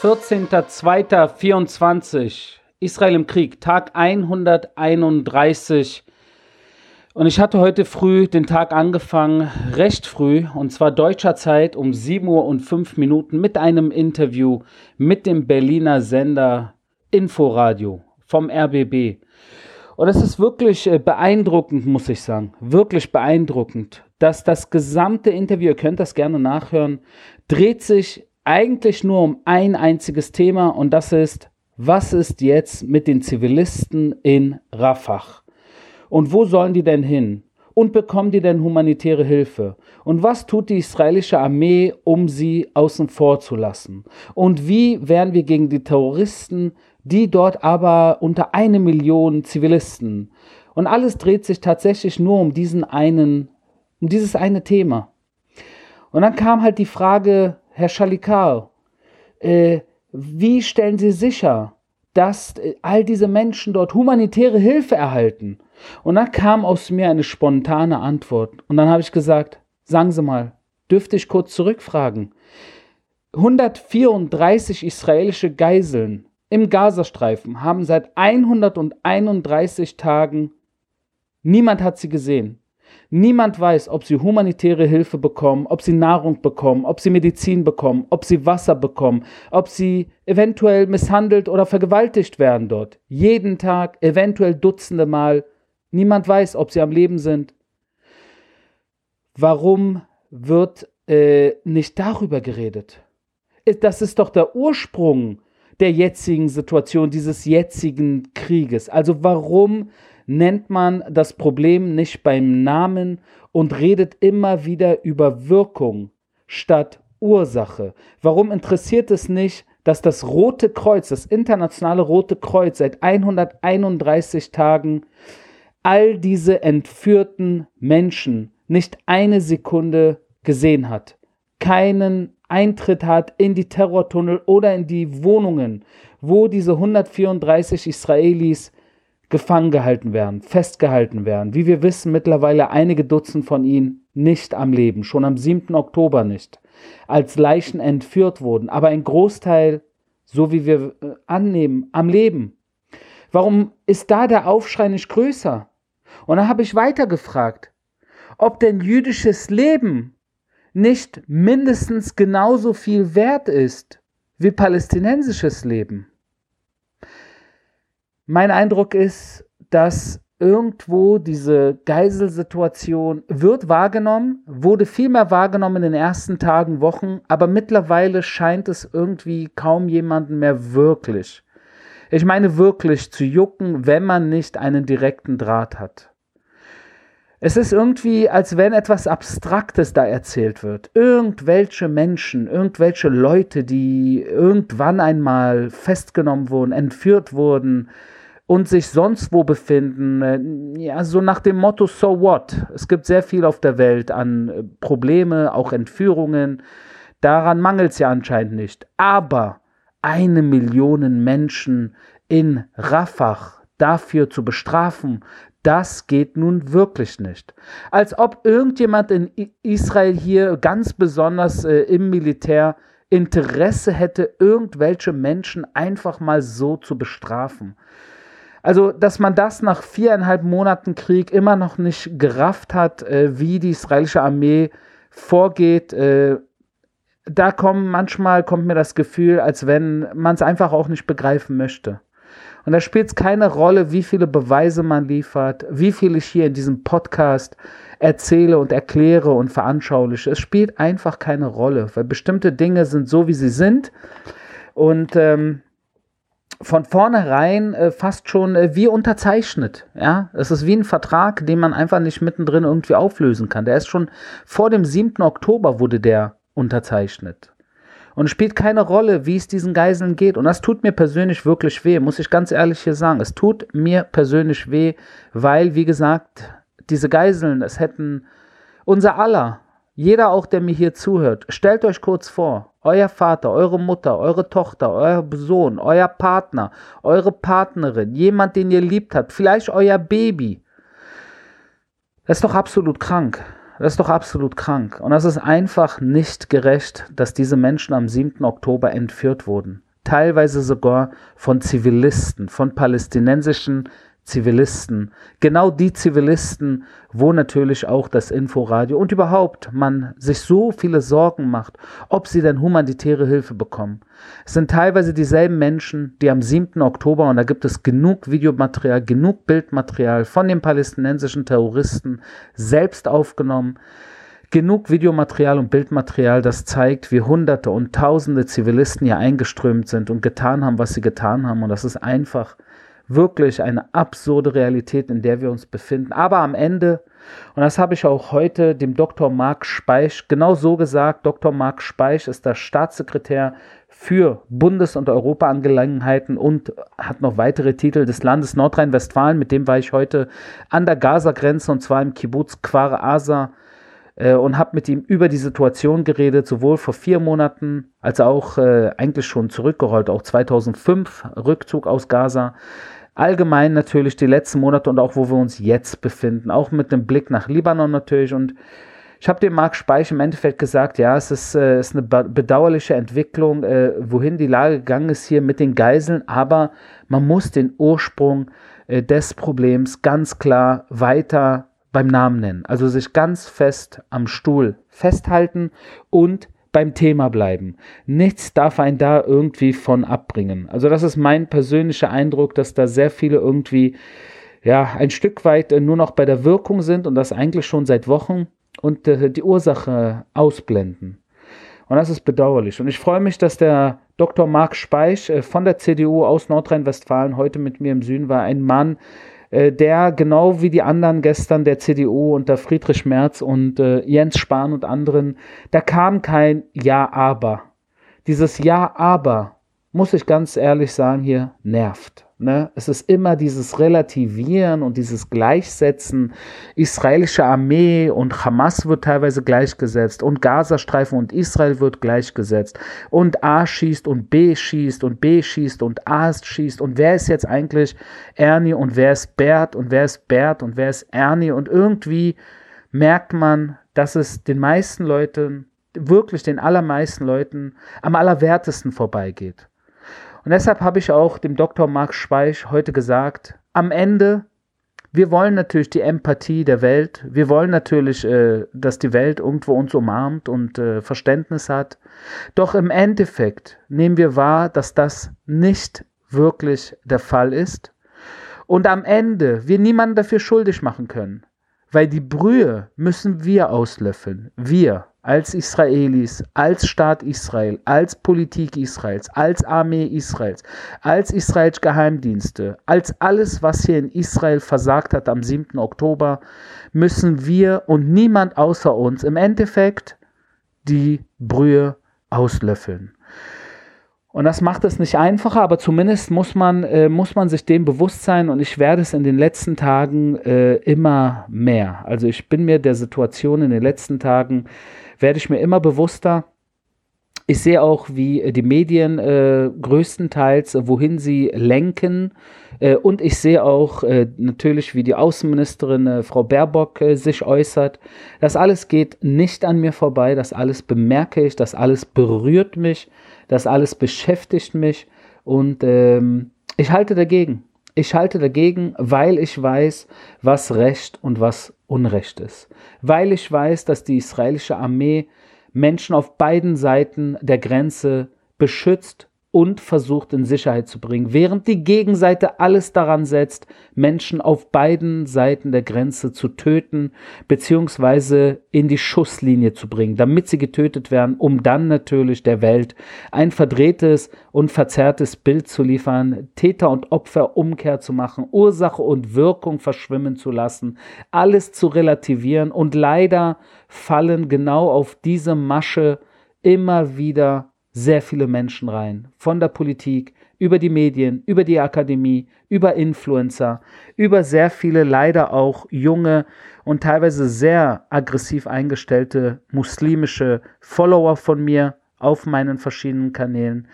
14.02.24 Israel im Krieg, Tag 131. Und ich hatte heute früh den Tag angefangen, recht früh, und zwar deutscher Zeit um 7 Uhr und 5 Minuten mit einem Interview mit dem Berliner Sender Inforadio vom RBB. Und es ist wirklich äh, beeindruckend, muss ich sagen, wirklich beeindruckend, dass das gesamte Interview, ihr könnt das gerne nachhören, dreht sich eigentlich nur um ein einziges Thema und das ist, was ist jetzt mit den Zivilisten in Rafah? Und wo sollen die denn hin? Und bekommen die denn humanitäre Hilfe? Und was tut die israelische Armee, um sie außen vor zu lassen? Und wie werden wir gegen die Terroristen, die dort aber unter eine Million Zivilisten? Und alles dreht sich tatsächlich nur um diesen einen, um dieses eine Thema. Und dann kam halt die Frage, Herr Schalikar, äh, wie stellen Sie sicher, dass äh, all diese Menschen dort humanitäre Hilfe erhalten? Und dann kam aus mir eine spontane Antwort. Und dann habe ich gesagt, sagen Sie mal, dürfte ich kurz zurückfragen? 134 israelische Geiseln im Gazastreifen haben seit 131 Tagen, niemand hat sie gesehen, Niemand weiß, ob sie humanitäre Hilfe bekommen, ob sie Nahrung bekommen, ob sie Medizin bekommen, ob sie Wasser bekommen, ob sie eventuell misshandelt oder vergewaltigt werden dort. Jeden Tag, eventuell Dutzende Mal. Niemand weiß, ob sie am Leben sind. Warum wird äh, nicht darüber geredet? Das ist doch der Ursprung der jetzigen Situation, dieses jetzigen Krieges. Also warum nennt man das Problem nicht beim Namen und redet immer wieder über Wirkung statt Ursache? Warum interessiert es nicht, dass das Rote Kreuz, das internationale Rote Kreuz seit 131 Tagen all diese entführten Menschen nicht eine Sekunde gesehen hat, keinen Eintritt hat in die Terrortunnel oder in die Wohnungen, wo diese 134 Israelis gefangen gehalten werden, festgehalten werden. Wie wir wissen, mittlerweile einige Dutzend von ihnen nicht am Leben, schon am 7. Oktober nicht, als Leichen entführt wurden, aber ein Großteil, so wie wir äh, annehmen, am Leben. Warum ist da der Aufschrei nicht größer? Und dann habe ich weiter gefragt, ob denn jüdisches Leben nicht mindestens genauso viel wert ist wie palästinensisches Leben. Mein Eindruck ist, dass irgendwo diese Geiselsituation wird wahrgenommen, wurde viel mehr wahrgenommen in den ersten Tagen, Wochen, aber mittlerweile scheint es irgendwie kaum jemanden mehr wirklich. Ich meine wirklich zu jucken, wenn man nicht einen direkten Draht hat. Es ist irgendwie, als wenn etwas Abstraktes da erzählt wird. Irgendwelche Menschen, irgendwelche Leute, die irgendwann einmal festgenommen wurden, entführt wurden, und sich sonst wo befinden, äh, ja, so nach dem Motto So what? Es gibt sehr viel auf der Welt an äh, Probleme, auch Entführungen. Daran mangelt es ja anscheinend nicht. Aber eine Million Menschen in Rafah dafür zu bestrafen, das geht nun wirklich nicht. Als ob irgendjemand in Israel hier ganz besonders äh, im Militär Interesse hätte, irgendwelche Menschen einfach mal so zu bestrafen. Also, dass man das nach viereinhalb Monaten Krieg immer noch nicht gerafft hat, äh, wie die israelische Armee vorgeht, äh, da kommen manchmal kommt mir das Gefühl, als wenn man es einfach auch nicht begreifen möchte. Und da spielt es keine Rolle, wie viele Beweise man liefert, wie viel ich hier in diesem Podcast erzähle und erkläre und veranschauliche. Es spielt einfach keine Rolle, weil bestimmte Dinge sind so, wie sie sind. Und ähm, von vornherein äh, fast schon äh, wie unterzeichnet. Ja, es ist wie ein Vertrag, den man einfach nicht mittendrin irgendwie auflösen kann. Der ist schon vor dem 7. Oktober wurde der unterzeichnet. Und spielt keine Rolle, wie es diesen Geiseln geht. Und das tut mir persönlich wirklich weh, muss ich ganz ehrlich hier sagen. Es tut mir persönlich weh, weil, wie gesagt, diese Geiseln, es hätten unser aller, jeder auch, der mir hier zuhört, stellt euch kurz vor, euer Vater, eure Mutter, eure Tochter, euer Sohn, euer Partner, eure Partnerin, jemand, den ihr liebt habt, vielleicht euer Baby. Das ist doch absolut krank. Das ist doch absolut krank. Und das ist einfach nicht gerecht, dass diese Menschen am 7. Oktober entführt wurden. teilweise sogar von Zivilisten, von palästinensischen Zivilisten, genau die Zivilisten, wo natürlich auch das Inforadio und überhaupt man sich so viele Sorgen macht, ob sie denn humanitäre Hilfe bekommen. Es sind teilweise dieselben Menschen, die am 7. Oktober, und da gibt es genug Videomaterial, genug Bildmaterial von den palästinensischen Terroristen selbst aufgenommen, genug Videomaterial und Bildmaterial, das zeigt, wie Hunderte und Tausende Zivilisten hier eingeströmt sind und getan haben, was sie getan haben. Und das ist einfach wirklich eine absurde Realität, in der wir uns befinden. Aber am Ende, und das habe ich auch heute dem Dr. Marc Speich genau so gesagt, Dr. Marc Speich ist der Staatssekretär für Bundes- und Europaangelegenheiten und hat noch weitere Titel des Landes Nordrhein-Westfalen. Mit dem war ich heute an der Gaza-Grenze und zwar im Kibbutz Kfar Asa äh, und habe mit ihm über die Situation geredet, sowohl vor vier Monaten als auch äh, eigentlich schon zurückgerollt, auch 2005 Rückzug aus Gaza. Allgemein natürlich die letzten Monate und auch wo wir uns jetzt befinden, auch mit einem Blick nach Libanon natürlich. Und ich habe dem Marc Speich im Endeffekt gesagt, ja, es ist, äh, ist eine bedauerliche Entwicklung, äh, wohin die Lage gegangen ist hier mit den Geiseln, aber man muss den Ursprung äh, des Problems ganz klar weiter beim Namen nennen. Also sich ganz fest am Stuhl festhalten und beim Thema bleiben. Nichts darf einen da irgendwie von abbringen. Also das ist mein persönlicher Eindruck, dass da sehr viele irgendwie ja ein Stück weit nur noch bei der Wirkung sind und das eigentlich schon seit Wochen und äh, die Ursache ausblenden. Und das ist bedauerlich. Und ich freue mich, dass der Dr. Marc Speich äh, von der CDU aus Nordrhein-Westfalen heute mit mir im Süden war. Ein Mann, der genau wie die anderen gestern der CDU unter Friedrich Merz und äh, Jens Spahn und anderen, da kam kein Ja, aber. Dieses Ja, aber, muss ich ganz ehrlich sagen, hier nervt. Ne? Es ist immer dieses Relativieren und dieses Gleichsetzen. Israelische Armee und Hamas wird teilweise gleichgesetzt und Gazastreifen und Israel wird gleichgesetzt und A schießt und B schießt und B schießt und A schießt und wer ist jetzt eigentlich Ernie und wer ist Bert und wer ist Bert und wer ist Ernie und irgendwie merkt man, dass es den meisten Leuten, wirklich den allermeisten Leuten am allerwertesten vorbeigeht. Und deshalb habe ich auch dem Dr. Marc Schweich heute gesagt, am Ende, wir wollen natürlich die Empathie der Welt, wir wollen natürlich, äh, dass die Welt irgendwo uns umarmt und äh, Verständnis hat. Doch im Endeffekt nehmen wir wahr, dass das nicht wirklich der Fall ist. Und am Ende wir niemanden dafür schuldig machen können, weil die Brühe müssen wir auslöffeln. Wir als Israelis, als Staat Israel, als Politik Israels, als Armee Israels, als Israels Geheimdienste, als alles, was hier in Israel versagt hat am 7. Oktober, müssen wir und niemand außer uns im Endeffekt die Brühe auslöffeln. Und das macht es nicht einfacher, aber zumindest muss man, äh, muss man sich dem bewusst sein und ich werde es in den letzten Tagen äh, immer mehr. Also ich bin mir der Situation in den letzten Tagen werde ich mir immer bewusster. Ich sehe auch, wie äh, die Medien äh, größtenteils, äh, wohin sie lenken. Äh, und ich sehe auch natürlich, wie die Außenministerin Frau Baerbock sich äußert. Das alles geht nicht an mir vorbei. Das alles bemerke ich. Das alles berührt mich. Das alles beschäftigt mich. Und ähm, ich halte dagegen. Ich halte dagegen, weil ich weiß, was Recht und was Unrecht ist. Weil ich weiß, dass die israelische Armee Menschen auf beiden Seiten der Grenze beschützt und versucht in Sicherheit zu bringen, während die Gegenseite alles daran setzt, Menschen auf beiden Seiten der Grenze zu töten beziehungsweise in die Schusslinie zu bringen, damit sie getötet werden, um dann natürlich der Welt ein verdrehtes und verzerrtes Bild zu liefern, Täter und Opfer Umkehr zu machen, Ursache und Wirkung verschwimmen zu lassen, alles zu relativieren. Und leider fallen genau auf diese Masche immer wieder sehr viele Menschen rein. Von der Politik, über die Medien, über die Akademie, über Influencer, über sehr viele leider auch junge und teilweise sehr aggressiv eingestellte muslimische Follower von mir auf meinen verschiedenen Kanälen.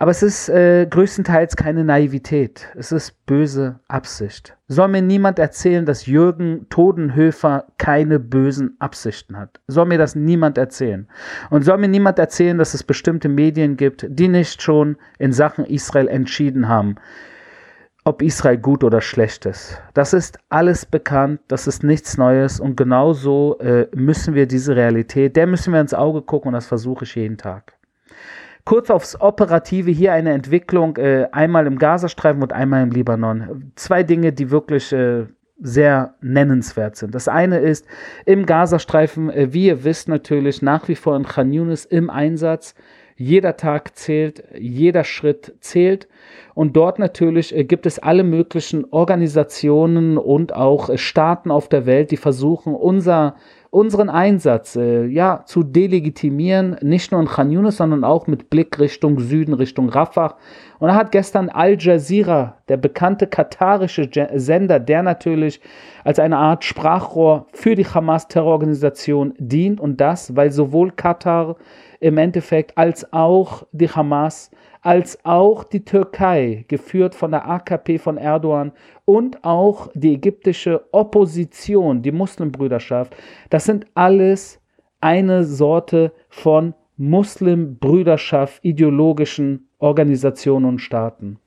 Aber es ist äh, größtenteils keine Naivität. Es ist böse Absicht. Soll mir niemand erzählen, dass Jürgen Todenhöfer keine bösen Absichten hat. Soll mir das niemand erzählen. Und soll mir niemand erzählen, dass es bestimmte Medien gibt, die nicht schon in Sachen Israel entschieden haben, ob Israel gut oder schlecht ist. Das ist alles bekannt, das ist nichts Neues und genauso äh, müssen wir diese Realität, der müssen wir ins Auge gucken und das versuche ich jeden Tag. Kurz aufs Operative, hier eine Entwicklung, äh, einmal im Gazastreifen und einmal im Libanon. Zwei Dinge, die wirklich äh, sehr nennenswert sind. Das eine ist im Gazastreifen, äh, wie ihr wisst natürlich, nach wie vor in Khan Yunis im Einsatz. Jeder Tag zählt, jeder Schritt zählt. Und dort natürlich äh, gibt es alle möglichen Organisationen und auch äh, Staaten auf der Welt, die versuchen, unser unseren Einsatz äh, ja, zu delegitimieren, nicht nur in Khan Yunis, sondern auch mit Blick Richtung Süden, Richtung Rafah. Und da hat gestern Al Jazeera, der bekannte katarische Sender, der natürlich als eine Art Sprachrohr für die Hamas-Terrororganisation dient und das, weil sowohl Katar im Endeffekt als auch die Hamas als auch die Türkei, geführt von der AKP von Erdogan und auch die ägyptische Opposition, die Muslimbrüderschaft, das sind alles eine Sorte von Muslimbrüderschaft, ideologischen Organisationen und Staaten.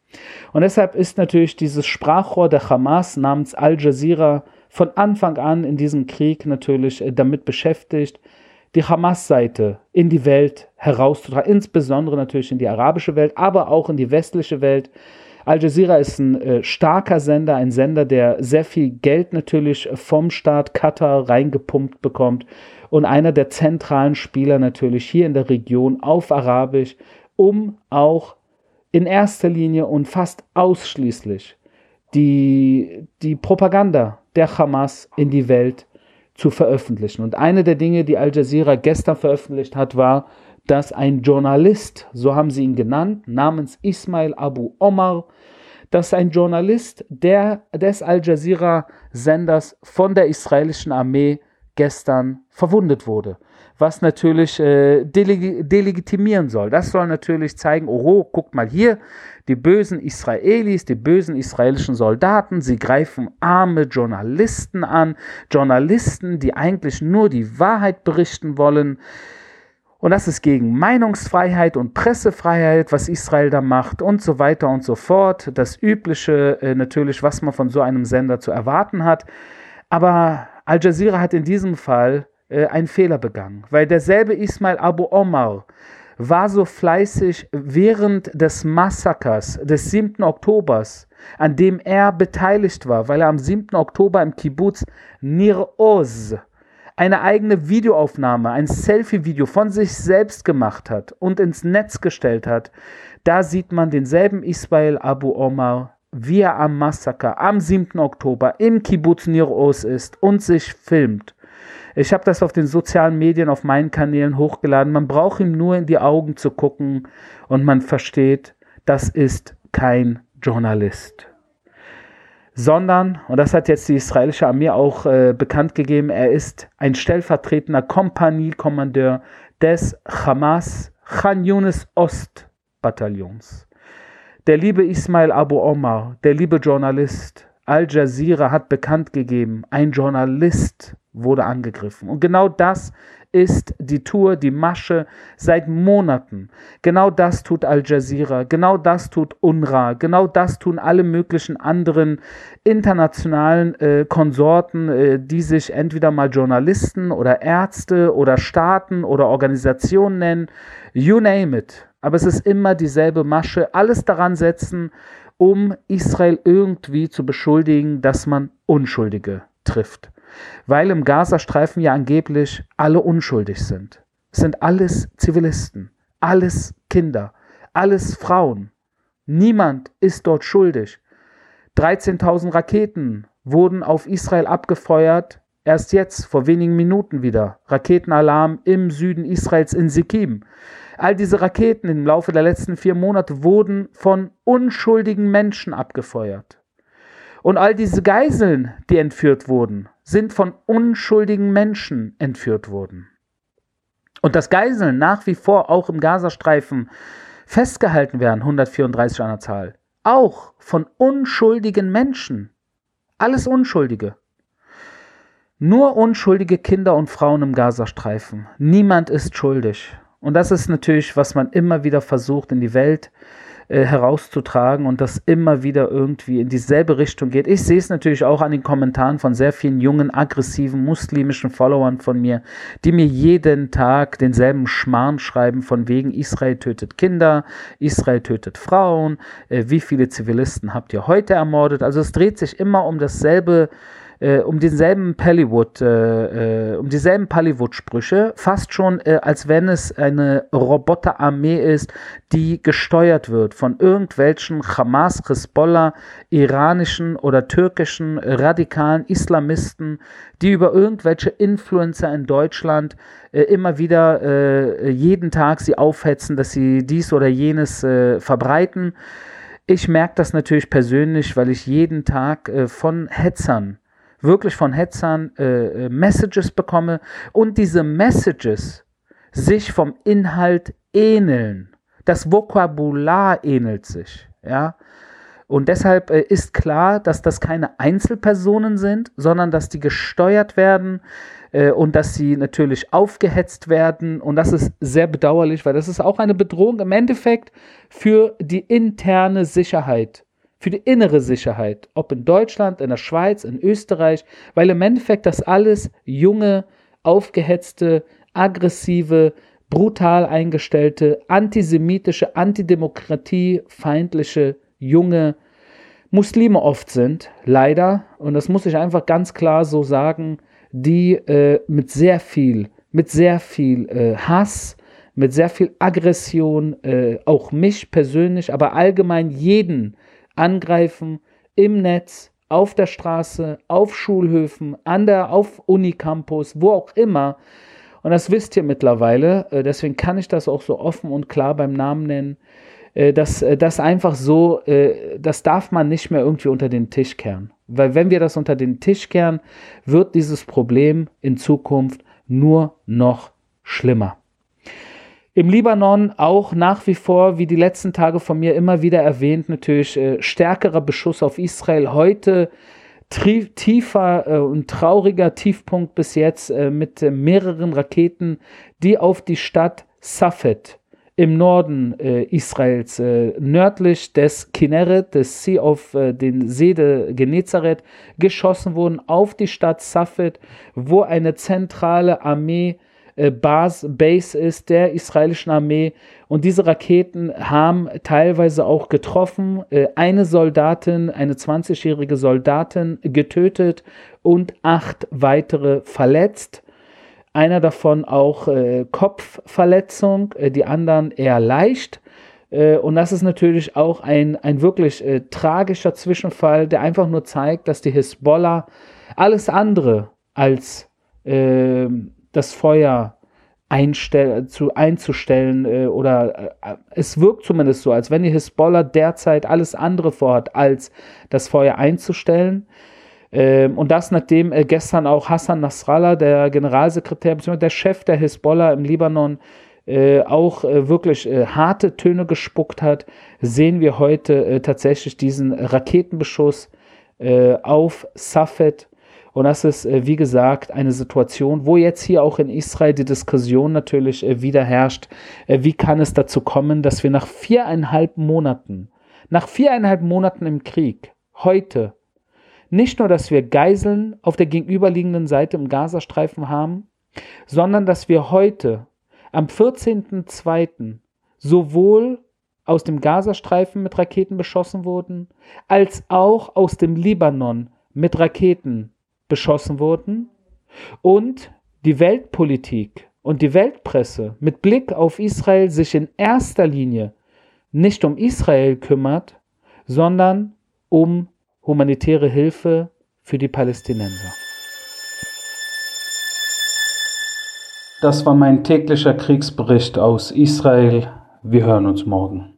Und deshalb ist natürlich dieses Sprachrohr der Hamas namens Al Jazeera von Anfang an in diesem Krieg natürlich äh, damit beschäftigt, die Hamas-Seite in die Welt herauszutragen, insbesondere natürlich in die arabische Welt, aber auch in die westliche Welt. Al Jazeera ist ein äh, starker Sender, ein Sender, der sehr viel Geld natürlich vom Staat Katar reingepumpt bekommt und einer der zentralen Spieler natürlich hier in der Region auf Arabisch, um auch in erster Linie und fast ausschließlich die, die Propaganda der Hamas in die Welt zu veröffentlichen. Und eine der Dinge, die Al Jazeera gestern veröffentlicht hat, war, dass ein Journalist, so haben sie ihn genannt, namens Ismail Abu Omar, dass ein Journalist der, des Al Jazeera-Senders von der israelischen Armee gestern verwundet wurde was natürlich äh, deleg delegitimieren soll. Das soll natürlich zeigen, oh, guckt mal hier, die bösen Israelis, die bösen israelischen Soldaten, sie greifen arme Journalisten an, Journalisten, die eigentlich nur die Wahrheit berichten wollen. Und das ist gegen Meinungsfreiheit und Pressefreiheit, was Israel da macht und so weiter und so fort. Das Übliche äh, natürlich, was man von so einem Sender zu erwarten hat. Aber Al Jazeera hat in diesem Fall äh, einen Fehler begangen, weil derselbe Ismail Abu Omar war so fleißig während des Massakers des 7. Oktobers, an dem er beteiligt war, weil er am 7. Oktober im Kibbutz Nir Oz eine eigene Videoaufnahme, ein Selfie-Video von sich selbst gemacht hat und ins Netz gestellt hat. Da sieht man denselben Ismail Abu Omar, er am Massaker am 7. Oktober im Kibbutz Nir ist und sich filmt. Ich habe das auf den sozialen Medien, auf meinen Kanälen hochgeladen. Man braucht ihm nur in die Augen zu gucken und man versteht, das ist kein Journalist. Sondern, und das hat jetzt die israelische Armee auch äh, bekannt gegeben, er ist ein stellvertretender Kompaniekommandeur des Hamas Khan Yunis Ost Bataillons. Der liebe Ismail Abu Omar, der liebe Journalist, Al Jazeera hat bekannt gegeben, ein Journalist wurde angegriffen. Und genau das ist die Tour, die Masche seit Monaten. Genau das tut Al Jazeera, genau das tut UNRWA, genau das tun alle möglichen anderen internationalen äh, Konsorten, äh, die sich entweder mal Journalisten oder Ärzte oder Staaten oder Organisationen nennen. You name it. Aber es ist immer dieselbe Masche. Alles daran setzen, um Israel irgendwie zu beschuldigen, dass man Unschuldige trifft weil im Gazastreifen ja angeblich alle unschuldig sind. Es sind alles Zivilisten, alles Kinder, alles Frauen. Niemand ist dort schuldig. 13.000 Raketen wurden auf Israel abgefeuert, erst jetzt, vor wenigen Minuten wieder. Raketenalarm im Süden Israels in Sikim. All diese Raketen im Laufe der letzten vier Monate wurden von unschuldigen Menschen abgefeuert. Und all diese Geiseln, die entführt wurden, sind von unschuldigen Menschen entführt worden. Und das Geiseln nach wie vor auch im Gazastreifen festgehalten werden, 134 an der Zahl. Auch von unschuldigen Menschen. Alles Unschuldige. Nur unschuldige Kinder und Frauen im Gazastreifen. Niemand ist schuldig. Und das ist natürlich, was man immer wieder versucht in die Welt äh, herauszutragen und das immer wieder irgendwie in dieselbe Richtung geht. Ich sehe es natürlich auch an den Kommentaren von sehr vielen jungen, aggressiven muslimischen Followern von mir, die mir jeden Tag denselben Schmarrn schreiben von wegen Israel tötet Kinder, Israel tötet Frauen, äh, wie viele Zivilisten habt ihr heute ermordet? Also es dreht sich immer um dasselbe äh, um denselben Pallywood, äh, äh, um dieselben Pallywood-Sprüche, fast schon, äh, als wenn es eine Roboterarmee ist, die gesteuert wird von irgendwelchen Hamas, Hezbollah, iranischen oder türkischen radikalen Islamisten, die über irgendwelche Influencer in Deutschland äh, immer wieder äh, jeden Tag sie aufhetzen, dass sie dies oder jenes verbreiten. Ich merke das natürlich persönlich, weil ich jeden Tag äh, von Hetzern wirklich von Hetzern äh, äh, Messages bekomme und diese Messages sich vom Inhalt ähneln. Das Vokabular ähnelt sich, ja. Und deshalb äh, ist klar, dass das keine Einzelpersonen sind, sondern dass die gesteuert werden äh, und dass sie natürlich aufgehetzt werden. Und das ist sehr bedauerlich, weil das ist auch eine Bedrohung im Endeffekt für die interne Sicherheit für die innere Sicherheit, ob in Deutschland, in der Schweiz, in Österreich, weil im Endeffekt das alles junge, aufgehetzte, aggressive, brutal eingestellte, antisemitische, antidemokratiefeindliche junge Muslime oft sind, leider, und das muss ich einfach ganz klar so sagen, die äh, mit sehr viel, mit sehr viel äh, Hass, mit sehr viel Aggression, äh, auch mich persönlich, aber allgemein jeden angreifen im Netz, auf der Straße, auf Schulhöfen, an der, auf Unicampus, wo auch immer. Und das wisst ihr mittlerweile, äh, deswegen kann ich das auch so offen und klar beim Namen nennen. Äh, dass äh, das einfach so, das darf man nicht mehr irgendwie unter den Tisch kehren. Weil wenn wir das unter den Tisch kehren, wird dieses Problem in Zukunft nur noch schlimmer. Im Libanon auch nach wie vor, wie die letzten Tage von mir immer wieder erwähnt, natürlich äh, stärkerer Beschuss auf Israel. Heute tiefer äh, und trauriger Tiefpunkt bis jetzt äh, mit äh, mehreren Raketen, die auf die Stadt Safed im Norden äh, Israels, äh, nördlich des Kinneret, des See auf den See de Genezareth, geschossen wurden auf die Stadt Safed, wo eine zentrale Armee äh, Base, Base ist der israelischen Armee. Und diese Raketen haben teilweise auch getroffen. Äh, eine Soldatin, eine 20-jährige Soldatin getötet und acht weitere verletzt. Einer davon auch äh, Kopfverletzung, äh, die anderen eher leicht. Äh, und das ist natürlich auch ein, ein wirklich äh, tragischer Zwischenfall, der einfach nur zeigt, dass die Hisbollah alles andere als äh, das Feuer zu, einzustellen äh, oder äh, es wirkt zumindest so, als wenn die Hisbollah derzeit alles andere vorhat, als das Feuer einzustellen. Ähm, und das nachdem äh, gestern auch Hassan Nasrallah, der Generalsekretär bzw. der Chef der Hisbollah im Libanon, äh, auch äh, wirklich äh, harte Töne gespuckt hat, sehen wir heute tatsächlich diesen Raketenbeschuss auf Safed und das ist, äh, wie gesagt, eine Situation, wo jetzt hier auch in Israel die Diskussion natürlich äh, wieder herrscht, äh, wie kann es dazu kommen, dass wir nach viereinhalb Monaten, nach viereinhalb Monaten im Krieg, heute, nicht nur, dass wir Geiseln auf der gegenüberliegenden Seite im Gazastreifen haben, sondern dass wir heute, am 14.02., sowohl aus dem Gazastreifen mit Raketen beschossen wurden, als auch aus dem Libanon mit Raketen beschossen wurden und die Weltpolitik und die Weltpresse mit Blick auf Israel sich in erster Linie nicht um Israel kümmert, sondern um humanitäre Hilfe für die Palästinenser. Das war mein täglicher Kriegsbericht aus Israel. Wir hören uns morgen.